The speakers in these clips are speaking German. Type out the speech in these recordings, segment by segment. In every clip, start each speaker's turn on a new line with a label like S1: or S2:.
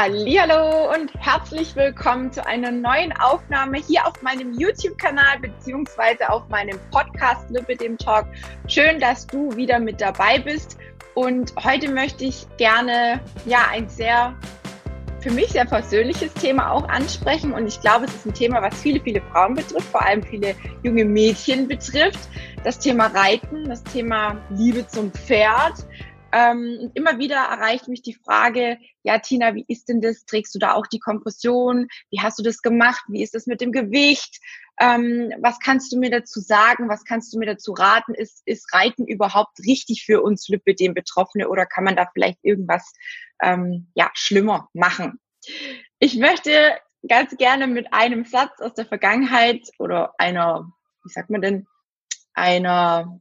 S1: Hallo und herzlich willkommen zu einer neuen Aufnahme hier auf meinem YouTube-Kanal beziehungsweise auf meinem Podcast Lippe dem Talk. Schön, dass du wieder mit dabei bist. Und heute möchte ich gerne ja ein sehr für mich sehr persönliches Thema auch ansprechen. Und ich glaube, es ist ein Thema, was viele, viele Frauen betrifft, vor allem viele junge Mädchen betrifft. Das Thema Reiten, das Thema Liebe zum Pferd. Ähm, immer wieder erreicht mich die Frage, ja, Tina, wie ist denn das? Trägst du da auch die Kompression? Wie hast du das gemacht? Wie ist das mit dem Gewicht? Ähm, was kannst du mir dazu sagen? Was kannst du mir dazu raten? Ist, ist Reiten überhaupt richtig für uns Lipödem Betroffene oder kann man da vielleicht irgendwas ähm, ja, schlimmer machen? Ich möchte ganz gerne mit einem Satz aus der Vergangenheit oder einer, wie sagt man denn, einer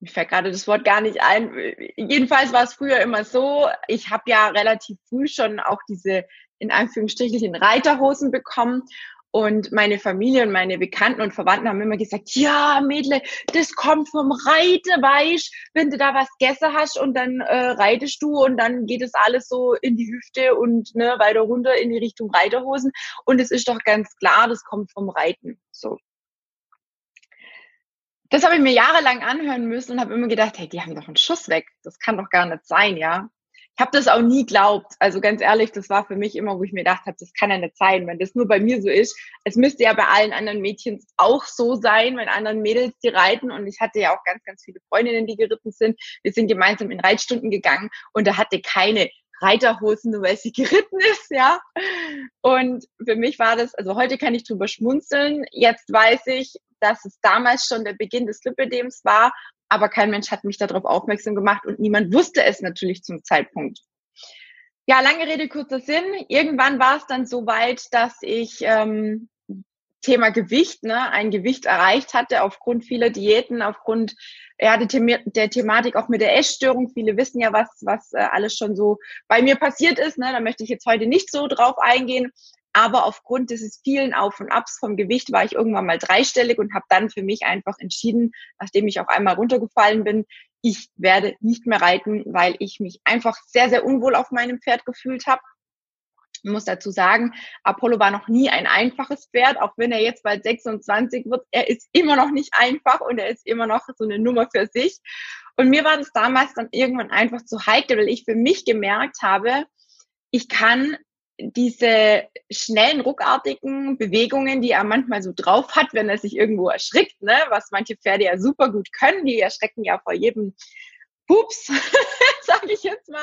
S1: mir fällt gerade das Wort gar nicht ein. Jedenfalls war es früher immer so, ich habe ja relativ früh schon auch diese in Anführungsstrichen Reiterhosen bekommen und meine Familie und meine Bekannten und Verwandten haben immer gesagt, ja, Mädle, das kommt vom Reiten, weißt, wenn du da was gegessen hast und dann äh, reitest du und dann geht es alles so in die Hüfte und ne, weiter runter in die Richtung Reiterhosen. Und es ist doch ganz klar, das kommt vom Reiten. So das habe ich mir jahrelang anhören müssen und habe immer gedacht, hey, die haben doch einen Schuss weg. Das kann doch gar nicht sein, ja. Ich habe das auch nie glaubt. Also ganz ehrlich, das war für mich immer, wo ich mir gedacht habe, das kann ja nicht sein, wenn das nur bei mir so ist. Es müsste ja bei allen anderen Mädchen auch so sein, wenn anderen Mädels die reiten. Und ich hatte ja auch ganz, ganz viele Freundinnen, die geritten sind. Wir sind gemeinsam in Reitstunden gegangen und da hatte keine Reiterhosen, nur weil sie geritten ist, ja. Und für mich war das, also heute kann ich drüber schmunzeln. Jetzt weiß ich, dass es damals schon der Beginn des Lipödems war, aber kein Mensch hat mich darauf aufmerksam gemacht und niemand wusste es natürlich zum Zeitpunkt. Ja, lange Rede, kurzer Sinn. Irgendwann war es dann so weit, dass ich ähm, Thema Gewicht, ne, ein Gewicht erreicht hatte aufgrund vieler Diäten, aufgrund ja, der, The der Thematik auch mit der Essstörung. Viele wissen ja, was, was äh, alles schon so bei mir passiert ist. Ne? Da möchte ich jetzt heute nicht so drauf eingehen. Aber aufgrund dieses vielen Auf und Abs vom Gewicht war ich irgendwann mal dreistellig und habe dann für mich einfach entschieden, nachdem ich auch einmal runtergefallen bin, ich werde nicht mehr reiten, weil ich mich einfach sehr, sehr unwohl auf meinem Pferd gefühlt habe. Ich muss dazu sagen, Apollo war noch nie ein einfaches Pferd, auch wenn er jetzt bald 26 wird. Er ist immer noch nicht einfach und er ist immer noch so eine Nummer für sich. Und mir war das damals dann irgendwann einfach zu heikel, weil ich für mich gemerkt habe, ich kann diese schnellen, ruckartigen Bewegungen, die er manchmal so drauf hat, wenn er sich irgendwo erschrickt, ne, was manche Pferde ja super gut können, die erschrecken ja vor jedem Pups, sage ich jetzt mal.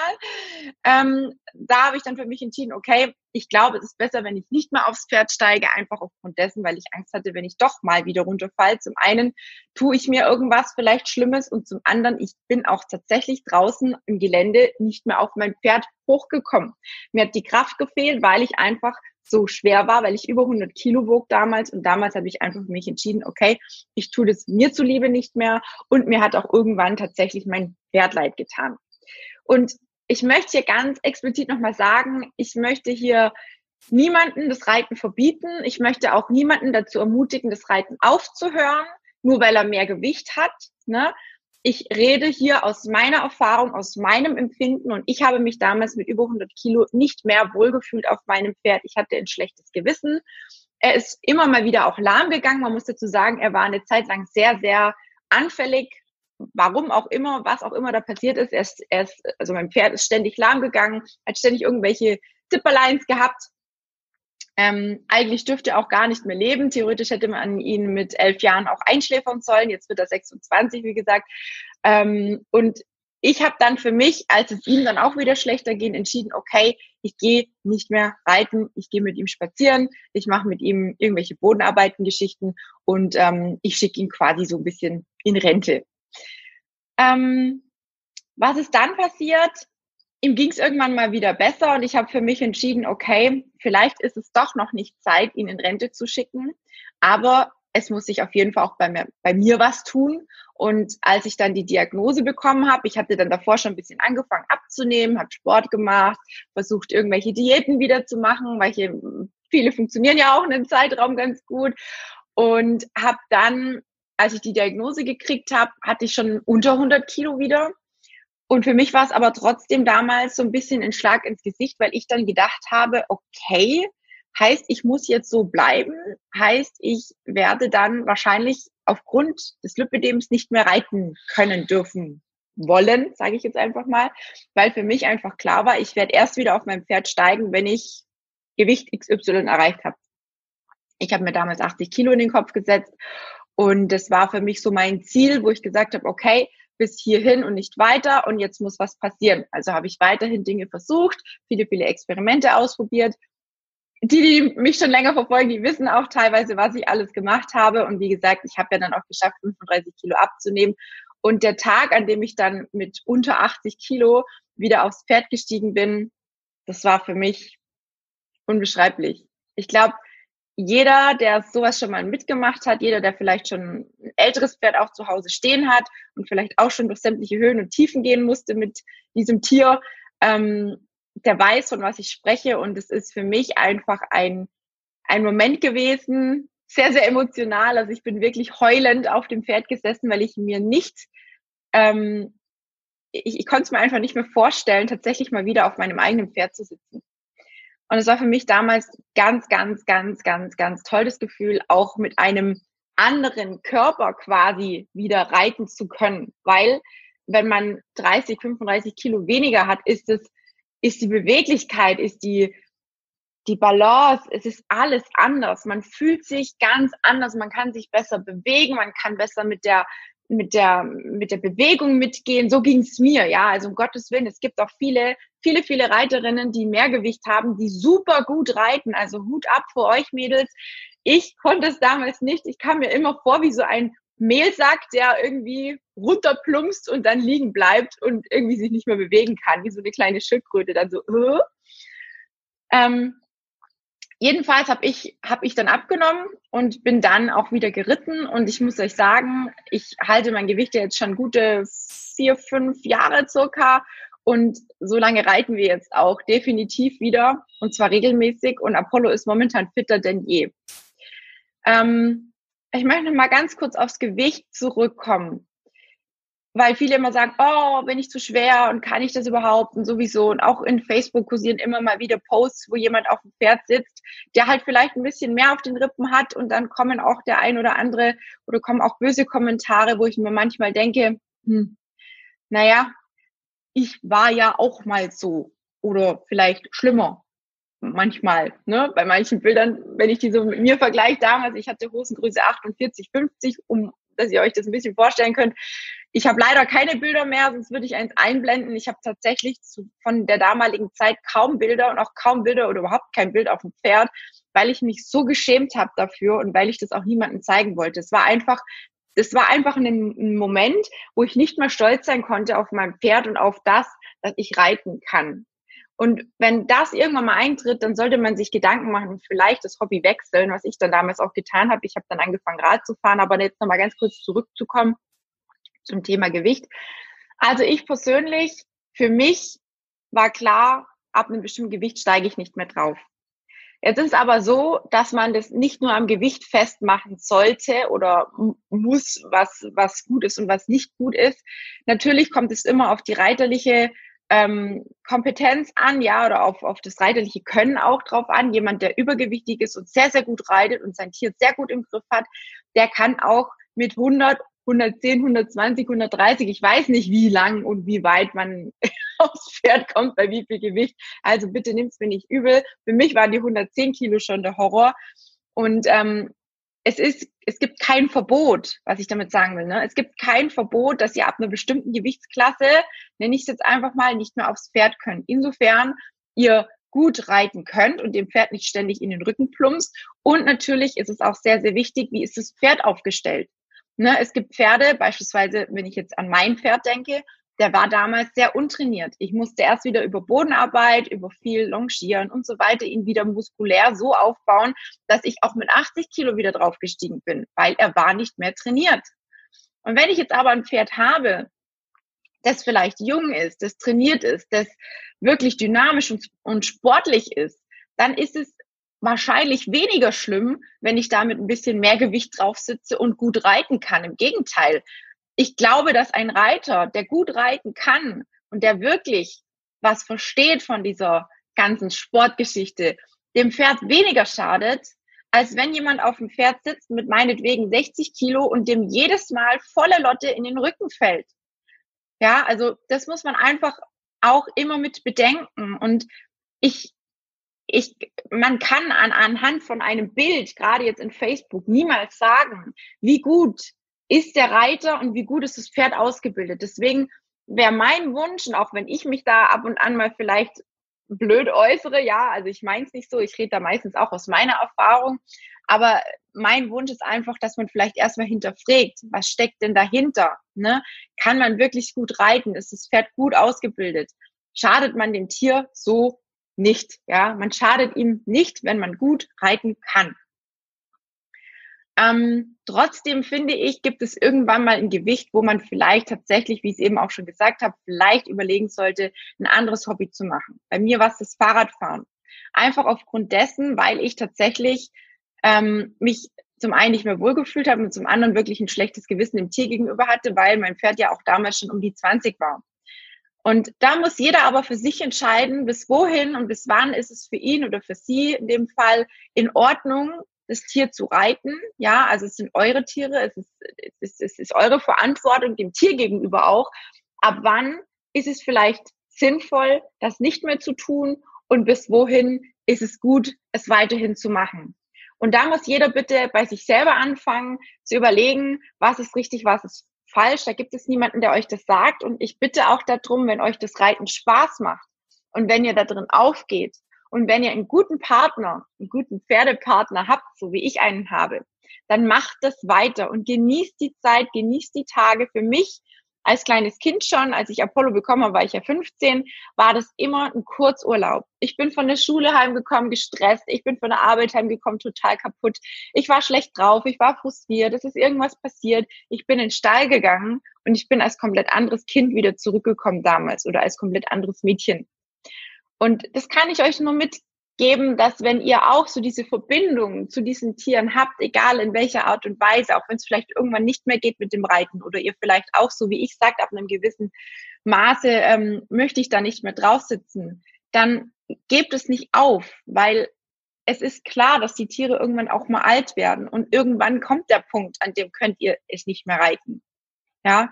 S1: Ähm, da habe ich dann für mich entschieden, okay, ich glaube, es ist besser, wenn ich nicht mehr aufs Pferd steige, einfach aufgrund dessen, weil ich Angst hatte, wenn ich doch mal wieder runterfalle. Zum einen tue ich mir irgendwas vielleicht Schlimmes und zum anderen, ich bin auch tatsächlich draußen im Gelände nicht mehr auf mein Pferd hochgekommen. Mir hat die Kraft gefehlt, weil ich einfach so schwer war, weil ich über 100 Kilo wog damals und damals habe ich einfach für mich entschieden, okay, ich tue das mir zuliebe nicht mehr und mir hat auch irgendwann tatsächlich mein Pferd leid getan. Und ich möchte hier ganz explizit nochmal sagen, ich möchte hier niemanden das Reiten verbieten. Ich möchte auch niemanden dazu ermutigen, das Reiten aufzuhören, nur weil er mehr Gewicht hat. Ne? ich rede hier aus meiner Erfahrung, aus meinem Empfinden und ich habe mich damals mit über 100 Kilo nicht mehr wohlgefühlt auf meinem Pferd. Ich hatte ein schlechtes Gewissen. Er ist immer mal wieder auch lahm gegangen. Man muss dazu sagen, er war eine Zeit lang sehr, sehr anfällig. Warum auch immer, was auch immer da passiert ist. Er ist, er ist also mein Pferd ist ständig lahm gegangen, hat ständig irgendwelche Zipperleins gehabt. Ähm, eigentlich dürfte er auch gar nicht mehr leben. Theoretisch hätte man ihn mit elf Jahren auch einschläfern sollen. Jetzt wird er 26, wie gesagt. Ähm, und ich habe dann für mich, als es ihm dann auch wieder schlechter ging, entschieden, okay, ich gehe nicht mehr reiten, ich gehe mit ihm spazieren, ich mache mit ihm irgendwelche Bodenarbeiten-Geschichten und ähm, ich schicke ihn quasi so ein bisschen in Rente. Ähm, was ist dann passiert? ihm ging es irgendwann mal wieder besser und ich habe für mich entschieden, okay, vielleicht ist es doch noch nicht Zeit, ihn in Rente zu schicken, aber es muss sich auf jeden Fall auch bei mir, bei mir was tun. Und als ich dann die Diagnose bekommen habe, ich hatte dann davor schon ein bisschen angefangen abzunehmen, habe Sport gemacht, versucht irgendwelche Diäten wieder zu machen, weil hier, viele funktionieren ja auch in einem Zeitraum ganz gut. Und habe dann, als ich die Diagnose gekriegt habe, hatte ich schon unter 100 Kilo wieder. Und für mich war es aber trotzdem damals so ein bisschen ein Schlag ins Gesicht, weil ich dann gedacht habe, okay, heißt, ich muss jetzt so bleiben, heißt, ich werde dann wahrscheinlich aufgrund des Lipödems nicht mehr reiten können dürfen wollen, sage ich jetzt einfach mal, weil für mich einfach klar war, ich werde erst wieder auf mein Pferd steigen, wenn ich Gewicht XY erreicht habe. Ich habe mir damals 80 Kilo in den Kopf gesetzt und das war für mich so mein Ziel, wo ich gesagt habe, okay, bis hierhin und nicht weiter und jetzt muss was passieren. Also habe ich weiterhin Dinge versucht, viele, viele Experimente ausprobiert. Die, die mich schon länger verfolgen, die wissen auch teilweise, was ich alles gemacht habe. Und wie gesagt, ich habe ja dann auch geschafft, 35 Kilo abzunehmen. Und der Tag, an dem ich dann mit unter 80 Kilo wieder aufs Pferd gestiegen bin, das war für mich unbeschreiblich. Ich glaube, jeder, der sowas schon mal mitgemacht hat, jeder, der vielleicht schon ein älteres Pferd auch zu Hause stehen hat und vielleicht auch schon durch sämtliche Höhen und Tiefen gehen musste mit diesem Tier, ähm, der weiß, von was ich spreche. Und es ist für mich einfach ein, ein Moment gewesen, sehr, sehr emotional. Also ich bin wirklich heulend auf dem Pferd gesessen, weil ich mir nicht, ähm, ich, ich konnte es mir einfach nicht mehr vorstellen, tatsächlich mal wieder auf meinem eigenen Pferd zu sitzen. Und es war für mich damals ganz, ganz, ganz, ganz, ganz tolles Gefühl, auch mit einem anderen Körper quasi wieder reiten zu können. Weil wenn man 30, 35 Kilo weniger hat, ist es, ist die Beweglichkeit, ist die, die Balance, es ist alles anders. Man fühlt sich ganz anders, man kann sich besser bewegen, man kann besser mit der mit der, mit der Bewegung mitgehen. So ging es mir, ja. Also um Gottes Willen, es gibt auch viele, viele, viele Reiterinnen, die mehr Gewicht haben, die super gut reiten. Also Hut ab vor euch, Mädels. Ich konnte es damals nicht. Ich kam mir immer vor wie so ein Mehlsack, der irgendwie runterplumpst und dann liegen bleibt und irgendwie sich nicht mehr bewegen kann, wie so eine kleine Schildkröte, dann so. Uh. Ähm, jedenfalls habe ich, hab ich dann abgenommen und bin dann auch wieder geritten. Und ich muss euch sagen, ich halte mein Gewicht jetzt schon gute vier, fünf Jahre circa. Und so lange reiten wir jetzt auch definitiv wieder und zwar regelmäßig. Und Apollo ist momentan fitter denn je. Ähm, ich möchte noch mal ganz kurz aufs Gewicht zurückkommen weil viele immer sagen, oh, bin ich zu schwer und kann ich das überhaupt und sowieso. Und auch in Facebook kursieren immer mal wieder Posts, wo jemand auf dem Pferd sitzt, der halt vielleicht ein bisschen mehr auf den Rippen hat und dann kommen auch der ein oder andere oder kommen auch böse Kommentare, wo ich mir manchmal denke, hm, naja, ich war ja auch mal so oder vielleicht schlimmer manchmal, ne? Bei manchen Bildern, wenn ich die so mit mir vergleiche, damals, ich hatte Hosengröße 48, 50, um dass ihr euch das ein bisschen vorstellen könnt. Ich habe leider keine Bilder mehr, sonst würde ich eins einblenden. Ich habe tatsächlich zu, von der damaligen Zeit kaum Bilder und auch kaum Bilder oder überhaupt kein Bild auf dem Pferd, weil ich mich so geschämt habe dafür und weil ich das auch niemandem zeigen wollte. Es war einfach, es war einfach ein, ein Moment, wo ich nicht mehr stolz sein konnte auf mein Pferd und auf das, dass ich reiten kann. Und wenn das irgendwann mal eintritt, dann sollte man sich Gedanken machen und vielleicht das Hobby wechseln, was ich dann damals auch getan habe. Ich habe dann angefangen, Rad zu fahren, aber jetzt nochmal ganz kurz zurückzukommen zum Thema Gewicht. Also ich persönlich, für mich war klar, ab einem bestimmten Gewicht steige ich nicht mehr drauf. Jetzt ist es aber so, dass man das nicht nur am Gewicht festmachen sollte oder muss, was, was gut ist und was nicht gut ist. Natürlich kommt es immer auf die reiterliche ähm, Kompetenz an, ja, oder auf, auf das reiterliche Können auch drauf an. Jemand, der übergewichtig ist und sehr, sehr gut reitet und sein Tier sehr gut im Griff hat, der kann auch mit 100, 110, 120, 130, ich weiß nicht, wie lang und wie weit man aufs Pferd kommt, bei wie viel Gewicht. Also bitte nimm's mir nicht übel. Für mich waren die 110 Kilo schon der Horror. Und ähm, es ist, es gibt kein Verbot, was ich damit sagen will. Ne? Es gibt kein Verbot, dass ihr ab einer bestimmten Gewichtsklasse, nenne ich es jetzt einfach mal, nicht mehr aufs Pferd könnt. Insofern ihr gut reiten könnt und dem Pferd nicht ständig in den Rücken plumpst. Und natürlich ist es auch sehr, sehr wichtig, wie ist das Pferd aufgestellt. Ne? Es gibt Pferde, beispielsweise, wenn ich jetzt an mein Pferd denke, der war damals sehr untrainiert. Ich musste erst wieder über Bodenarbeit, über viel Longieren und so weiter ihn wieder muskulär so aufbauen, dass ich auch mit 80 Kilo wieder draufgestiegen bin, weil er war nicht mehr trainiert. Und wenn ich jetzt aber ein Pferd habe, das vielleicht jung ist, das trainiert ist, das wirklich dynamisch und, und sportlich ist, dann ist es wahrscheinlich weniger schlimm, wenn ich damit ein bisschen mehr Gewicht drauf sitze und gut reiten kann. Im Gegenteil, ich glaube, dass ein Reiter, der gut reiten kann und der wirklich was versteht von dieser ganzen Sportgeschichte, dem Pferd weniger schadet, als wenn jemand auf dem Pferd sitzt mit meinetwegen 60 Kilo und dem jedes Mal volle Lotte in den Rücken fällt. Ja, also das muss man einfach auch immer mit bedenken. Und ich, ich, man kann an, anhand von einem Bild, gerade jetzt in Facebook, niemals sagen, wie gut ist der Reiter und wie gut ist das Pferd ausgebildet. Deswegen wäre mein Wunsch, und auch wenn ich mich da ab und an mal vielleicht blöd äußere, ja, also ich meine es nicht so, ich rede da meistens auch aus meiner Erfahrung, aber mein Wunsch ist einfach, dass man vielleicht erstmal hinterfragt, was steckt denn dahinter? Ne? Kann man wirklich gut reiten? Ist das Pferd gut ausgebildet? Schadet man dem Tier so nicht? Ja, man schadet ihm nicht, wenn man gut reiten kann. Ähm, trotzdem finde ich, gibt es irgendwann mal ein Gewicht, wo man vielleicht tatsächlich, wie ich es eben auch schon gesagt habe, vielleicht überlegen sollte, ein anderes Hobby zu machen. Bei mir war es das Fahrradfahren. Einfach aufgrund dessen, weil ich tatsächlich ähm, mich zum einen nicht mehr wohlgefühlt habe und zum anderen wirklich ein schlechtes Gewissen dem Tier gegenüber hatte, weil mein Pferd ja auch damals schon um die 20 war. Und da muss jeder aber für sich entscheiden, bis wohin und bis wann ist es für ihn oder für sie in dem Fall in Ordnung, das Tier zu reiten. Ja, also es sind eure Tiere, es ist, es ist, es ist eure Verantwortung dem Tier gegenüber auch. Ab wann ist es vielleicht sinnvoll, das nicht mehr zu tun und bis wohin ist es gut, es weiterhin zu machen. Und da muss jeder bitte bei sich selber anfangen zu überlegen, was ist richtig, was ist falsch. Da gibt es niemanden, der euch das sagt. Und ich bitte auch darum, wenn euch das Reiten Spaß macht und wenn ihr da drin aufgeht und wenn ihr einen guten Partner, einen guten Pferdepartner habt, so wie ich einen habe, dann macht das weiter und genießt die Zeit, genießt die Tage. Für mich als kleines Kind schon, als ich Apollo bekommen habe, war ich ja 15, war das immer ein Kurzurlaub. Ich bin von der Schule heimgekommen, gestresst. Ich bin von der Arbeit heimgekommen, total kaputt. Ich war schlecht drauf, ich war frustriert, es ist irgendwas passiert. Ich bin in den Stall gegangen und ich bin als komplett anderes Kind wieder zurückgekommen damals oder als komplett anderes Mädchen. Und das kann ich euch nur mitgeben, dass wenn ihr auch so diese Verbindung zu diesen Tieren habt, egal in welcher Art und Weise, auch wenn es vielleicht irgendwann nicht mehr geht mit dem Reiten oder ihr vielleicht auch so wie ich sagt, ab einem gewissen Maße ähm, möchte ich da nicht mehr drauf sitzen, dann gebt es nicht auf, weil es ist klar, dass die Tiere irgendwann auch mal alt werden und irgendwann kommt der Punkt, an dem könnt ihr es nicht mehr reiten. Ja.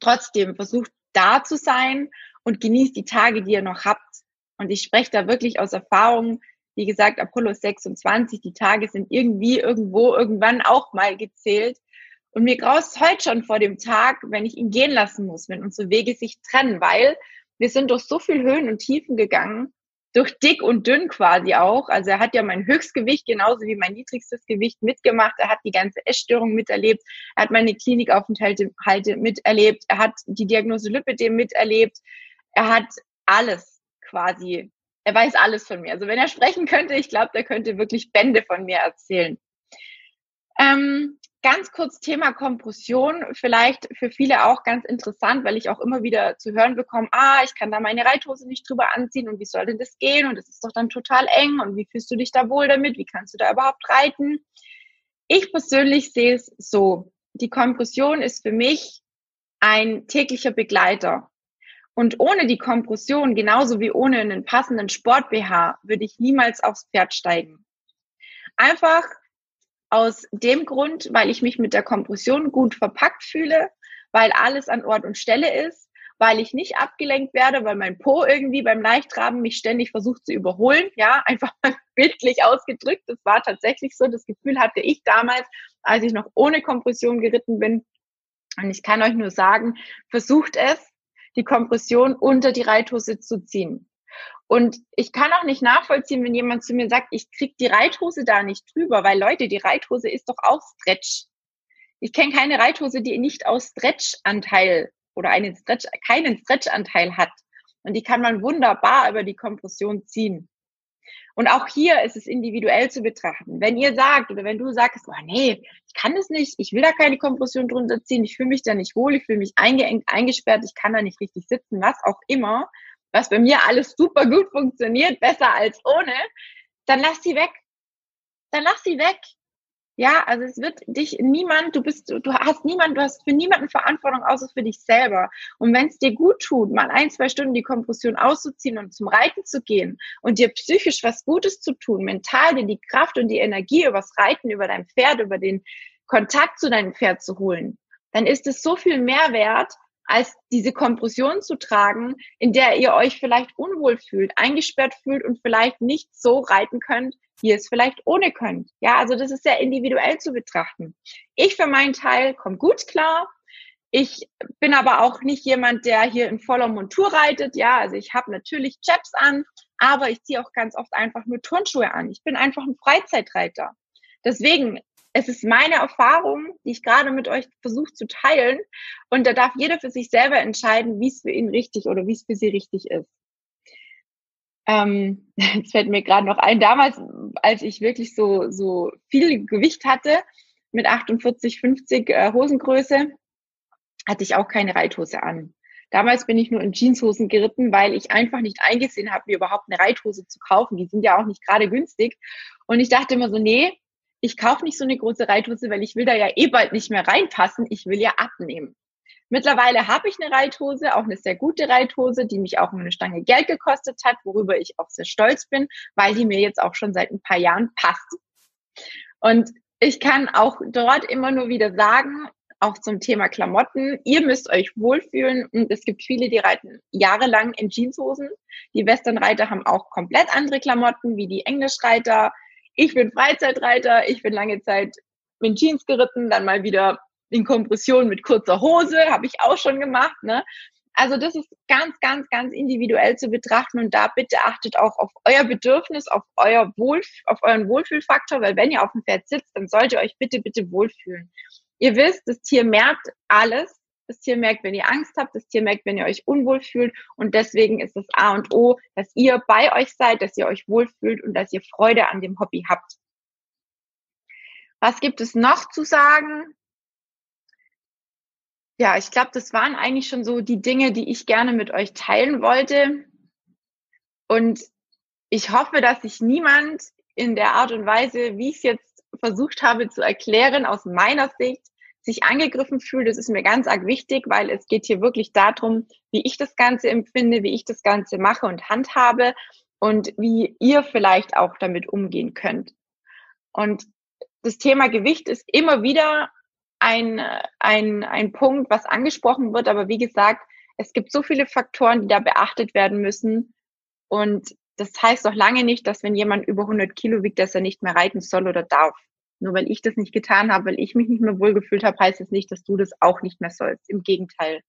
S1: Trotzdem versucht da zu sein und genießt die Tage, die ihr noch habt. Und ich spreche da wirklich aus Erfahrung. Wie gesagt, Apollo 26, die Tage sind irgendwie irgendwo irgendwann auch mal gezählt. Und mir graust heute schon vor dem Tag, wenn ich ihn gehen lassen muss, wenn unsere Wege sich trennen, weil wir sind durch so viel Höhen und Tiefen gegangen durch dick und dünn quasi auch. Also er hat ja mein Höchstgewicht genauso wie mein niedrigstes Gewicht mitgemacht. Er hat die ganze Essstörung miterlebt. Er hat meine Klinikaufenthalte miterlebt. Er hat die Diagnose Lipidem miterlebt. Er hat alles quasi. Er weiß alles von mir. Also wenn er sprechen könnte, ich glaube, der könnte wirklich Bände von mir erzählen. Ähm, Ganz kurz Thema Kompression, vielleicht für viele auch ganz interessant, weil ich auch immer wieder zu hören bekomme, ah, ich kann da meine Reithose nicht drüber anziehen und wie soll denn das gehen und das ist doch dann total eng und wie fühlst du dich da wohl damit, wie kannst du da überhaupt reiten? Ich persönlich sehe es so, die Kompression ist für mich ein täglicher Begleiter. Und ohne die Kompression, genauso wie ohne einen passenden Sport-BH, würde ich niemals aufs Pferd steigen. Einfach aus dem Grund, weil ich mich mit der Kompression gut verpackt fühle, weil alles an Ort und Stelle ist, weil ich nicht abgelenkt werde, weil mein Po irgendwie beim Leichtraben mich ständig versucht zu überholen. Ja, einfach mal bildlich ausgedrückt. Das war tatsächlich so. Das Gefühl hatte ich damals, als ich noch ohne Kompression geritten bin. Und ich kann euch nur sagen, versucht es, die Kompression unter die Reithose zu ziehen. Und ich kann auch nicht nachvollziehen, wenn jemand zu mir sagt, ich krieg die Reithose da nicht drüber, weil Leute, die Reithose ist doch auch Stretch. Ich kenne keine Reithose, die nicht aus Stretch-Anteil oder einen Stretch, keinen Stretch-Anteil hat. Und die kann man wunderbar über die Kompression ziehen. Und auch hier ist es individuell zu betrachten. Wenn ihr sagt oder wenn du sagst, oh nee, ich kann das nicht, ich will da keine Kompression drunter ziehen, ich fühle mich da nicht wohl, ich fühle mich eingeengt, eingesperrt, ich kann da nicht richtig sitzen, was auch immer, was bei mir alles super gut funktioniert, besser als ohne, dann lass sie weg. Dann lass sie weg. Ja, also es wird dich niemand, du bist, du hast niemand, du hast für niemanden Verantwortung außer für dich selber. Und wenn es dir gut tut, mal ein, zwei Stunden die Kompression auszuziehen und zum Reiten zu gehen und dir psychisch was Gutes zu tun, mental dir die Kraft und die Energie übers Reiten, über dein Pferd, über den Kontakt zu deinem Pferd zu holen, dann ist es so viel mehr wert, als diese Kompression zu tragen, in der ihr euch vielleicht unwohl fühlt, eingesperrt fühlt und vielleicht nicht so reiten könnt, ihr es vielleicht ohne könnt. Ja, also das ist sehr individuell zu betrachten. Ich für meinen Teil komme gut klar. Ich bin aber auch nicht jemand, der hier in voller Montur reitet. Ja, also ich habe natürlich Chaps an, aber ich ziehe auch ganz oft einfach nur Turnschuhe an. Ich bin einfach ein Freizeitreiter. Deswegen es ist meine Erfahrung, die ich gerade mit euch versuche zu teilen. Und da darf jeder für sich selber entscheiden, wie es für ihn richtig oder wie es für sie richtig ist. Ähm, jetzt fällt mir gerade noch ein, damals, als ich wirklich so, so viel Gewicht hatte, mit 48, 50 äh, Hosengröße, hatte ich auch keine Reithose an. Damals bin ich nur in Jeanshosen geritten, weil ich einfach nicht eingesehen habe, mir überhaupt eine Reithose zu kaufen. Die sind ja auch nicht gerade günstig. Und ich dachte immer so, nee, ich kaufe nicht so eine große Reithose, weil ich will da ja eh bald nicht mehr reinpassen. Ich will ja abnehmen. Mittlerweile habe ich eine Reithose, auch eine sehr gute Reithose, die mich auch eine Stange Geld gekostet hat, worüber ich auch sehr stolz bin, weil die mir jetzt auch schon seit ein paar Jahren passt. Und ich kann auch dort immer nur wieder sagen, auch zum Thema Klamotten, ihr müsst euch wohlfühlen und es gibt viele, die reiten jahrelang in Jeanshosen. Die Westernreiter haben auch komplett andere Klamotten, wie die Englischreiter, ich bin Freizeitreiter, ich bin lange Zeit in Jeans geritten, dann mal wieder in Kompression mit kurzer Hose, habe ich auch schon gemacht. Ne? Also das ist ganz, ganz, ganz individuell zu betrachten und da bitte achtet auch auf euer Bedürfnis, auf euer Wohl, auf euren Wohlfühlfaktor, weil wenn ihr auf dem Pferd sitzt, dann solltet ihr euch bitte, bitte wohlfühlen. Ihr wisst, das Tier merkt alles das Tier merkt, wenn ihr Angst habt, das Tier merkt, wenn ihr euch unwohl fühlt. Und deswegen ist das A und O, dass ihr bei euch seid, dass ihr euch wohlfühlt und dass ihr Freude an dem Hobby habt. Was gibt es noch zu sagen? Ja, ich glaube, das waren eigentlich schon so die Dinge, die ich gerne mit euch teilen wollte. Und ich hoffe, dass sich niemand in der Art und Weise, wie ich es jetzt versucht habe zu erklären, aus meiner Sicht sich angegriffen fühlt, das ist mir ganz arg wichtig, weil es geht hier wirklich darum, wie ich das Ganze empfinde, wie ich das Ganze mache und handhabe und wie ihr vielleicht auch damit umgehen könnt. Und das Thema Gewicht ist immer wieder ein, ein, ein Punkt, was angesprochen wird. Aber wie gesagt, es gibt so viele Faktoren, die da beachtet werden müssen. Und das heißt doch lange nicht, dass wenn jemand über 100 Kilo wiegt, dass er nicht mehr reiten soll oder darf. Nur weil ich das nicht getan habe, weil ich mich nicht mehr wohlgefühlt habe, heißt es das nicht, dass du das auch nicht mehr sollst. Im Gegenteil.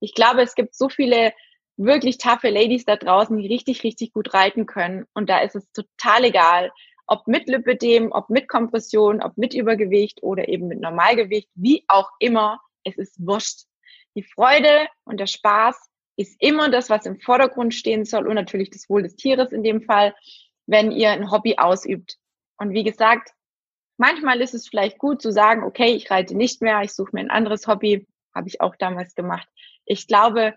S1: Ich glaube, es gibt so viele wirklich taffe Ladies da draußen, die richtig, richtig gut reiten können. Und da ist es total egal, ob mit Lipödem, ob mit Kompression, ob mit Übergewicht oder eben mit Normalgewicht, wie auch immer. Es ist wurscht. Die Freude und der Spaß ist immer das, was im Vordergrund stehen soll und natürlich das Wohl des Tieres in dem Fall, wenn ihr ein Hobby ausübt. Und wie gesagt, Manchmal ist es vielleicht gut zu sagen, okay, ich reite nicht mehr, ich suche mir ein anderes Hobby, habe ich auch damals gemacht. Ich glaube,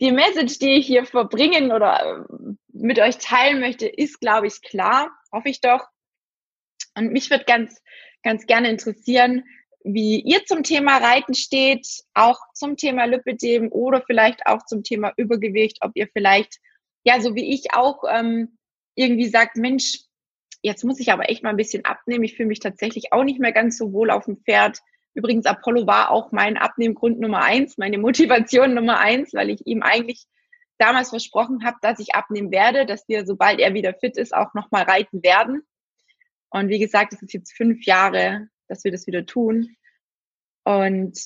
S1: die Message, die ich hier verbringen oder äh, mit euch teilen möchte, ist, glaube ich, klar, hoffe ich doch. Und mich wird ganz, ganz gerne interessieren, wie ihr zum Thema Reiten steht, auch zum Thema Lipidem oder vielleicht auch zum Thema Übergewicht, ob ihr vielleicht, ja, so wie ich auch ähm, irgendwie sagt, Mensch, Jetzt muss ich aber echt mal ein bisschen abnehmen. Ich fühle mich tatsächlich auch nicht mehr ganz so wohl auf dem Pferd. Übrigens, Apollo war auch mein Abnehmgrund Nummer eins, meine Motivation Nummer eins, weil ich ihm eigentlich damals versprochen habe, dass ich abnehmen werde, dass wir, sobald er wieder fit ist, auch nochmal reiten werden. Und wie gesagt, es ist jetzt fünf Jahre, dass wir das wieder tun. Und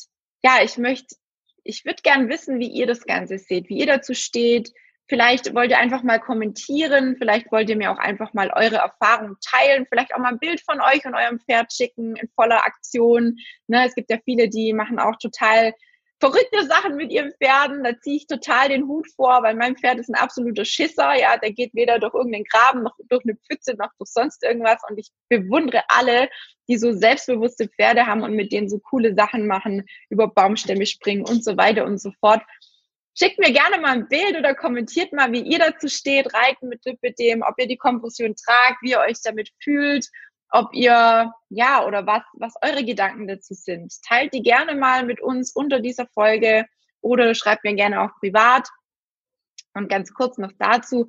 S1: ja, ich möchte, ich würde gern wissen, wie ihr das Ganze seht, wie ihr dazu steht, Vielleicht wollt ihr einfach mal kommentieren, vielleicht wollt ihr mir auch einfach mal eure Erfahrungen teilen, vielleicht auch mal ein Bild von euch und eurem Pferd schicken in voller Aktion. Ne, es gibt ja viele, die machen auch total verrückte Sachen mit ihren Pferden. Da ziehe ich total den Hut vor, weil mein Pferd ist ein absoluter Schisser. Ja, der geht weder durch irgendeinen Graben noch durch eine Pfütze noch durch sonst irgendwas. Und ich bewundere alle, die so selbstbewusste Pferde haben und mit denen so coole Sachen machen, über Baumstämme springen und so weiter und so fort. Schickt mir gerne mal ein Bild oder kommentiert mal, wie ihr dazu steht, Reiten mit Lipidem, ob ihr die Kompression tragt, wie ihr euch damit fühlt ob ihr, ja, oder was, was eure Gedanken dazu sind. Teilt die gerne mal mit uns unter dieser Folge oder schreibt mir gerne auch privat. Und ganz kurz noch dazu,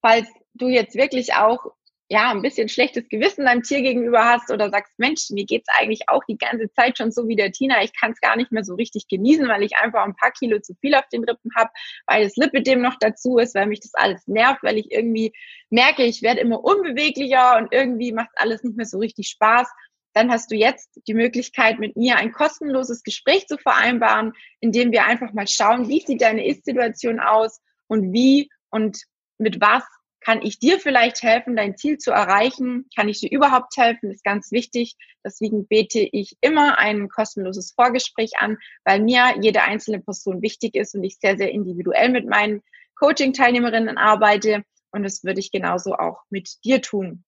S1: falls du jetzt wirklich auch ja, ein bisschen schlechtes Gewissen deinem Tier gegenüber hast oder sagst, Mensch, mir geht's eigentlich auch die ganze Zeit schon so wie der Tina, ich kann es gar nicht mehr so richtig genießen, weil ich einfach ein paar Kilo zu viel auf den Rippen habe, weil das Lipidem noch dazu ist, weil mich das alles nervt, weil ich irgendwie merke, ich werde immer unbeweglicher und irgendwie macht alles nicht mehr so richtig Spaß. Dann hast du jetzt die Möglichkeit, mit mir ein kostenloses Gespräch zu vereinbaren, in dem wir einfach mal schauen, wie sieht deine Ist-Situation aus und wie und mit was kann ich dir vielleicht helfen, dein Ziel zu erreichen? Kann ich dir überhaupt helfen? Das ist ganz wichtig. Deswegen bete ich immer ein kostenloses Vorgespräch an, weil mir jede einzelne Person wichtig ist und ich sehr, sehr individuell mit meinen Coaching-Teilnehmerinnen arbeite. Und das würde ich genauso auch mit dir tun.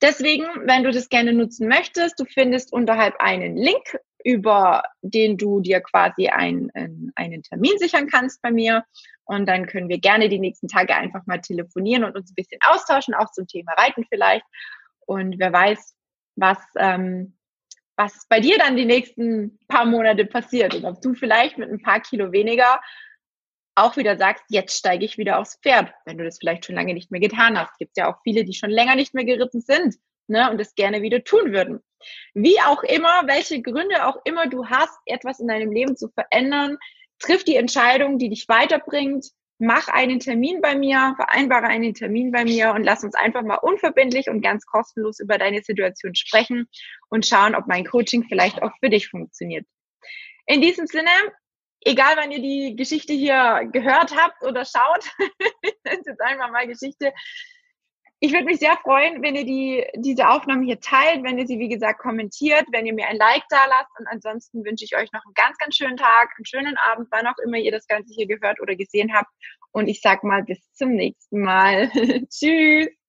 S1: Deswegen, wenn du das gerne nutzen möchtest, du findest unterhalb einen Link, über den du dir quasi einen, einen Termin sichern kannst bei mir. Und dann können wir gerne die nächsten Tage einfach mal telefonieren und uns ein bisschen austauschen, auch zum Thema Reiten vielleicht. Und wer weiß, was, ähm, was bei dir dann die nächsten paar Monate passiert und ob du vielleicht mit ein paar Kilo weniger auch wieder sagst, jetzt steige ich wieder aufs Pferd, wenn du das vielleicht schon lange nicht mehr getan hast. Gibt ja auch viele, die schon länger nicht mehr geritten sind ne, und es gerne wieder tun würden. Wie auch immer, welche Gründe auch immer du hast, etwas in deinem Leben zu verändern, triff die Entscheidung, die dich weiterbringt. Mach einen Termin bei mir, vereinbare einen Termin bei mir und lass uns einfach mal unverbindlich und ganz kostenlos über deine Situation sprechen und schauen, ob mein Coaching vielleicht auch für dich funktioniert. In diesem Sinne, egal wann ihr die Geschichte hier gehört habt oder schaut, das ist jetzt einfach mal Geschichte. Ich würde mich sehr freuen, wenn ihr die, diese Aufnahme hier teilt, wenn ihr sie, wie gesagt, kommentiert, wenn ihr mir ein Like da lasst. Und ansonsten wünsche ich euch noch einen ganz, ganz schönen Tag, einen schönen Abend, wann auch immer ihr das Ganze hier gehört oder gesehen habt. Und ich sag mal bis zum nächsten Mal. Tschüss.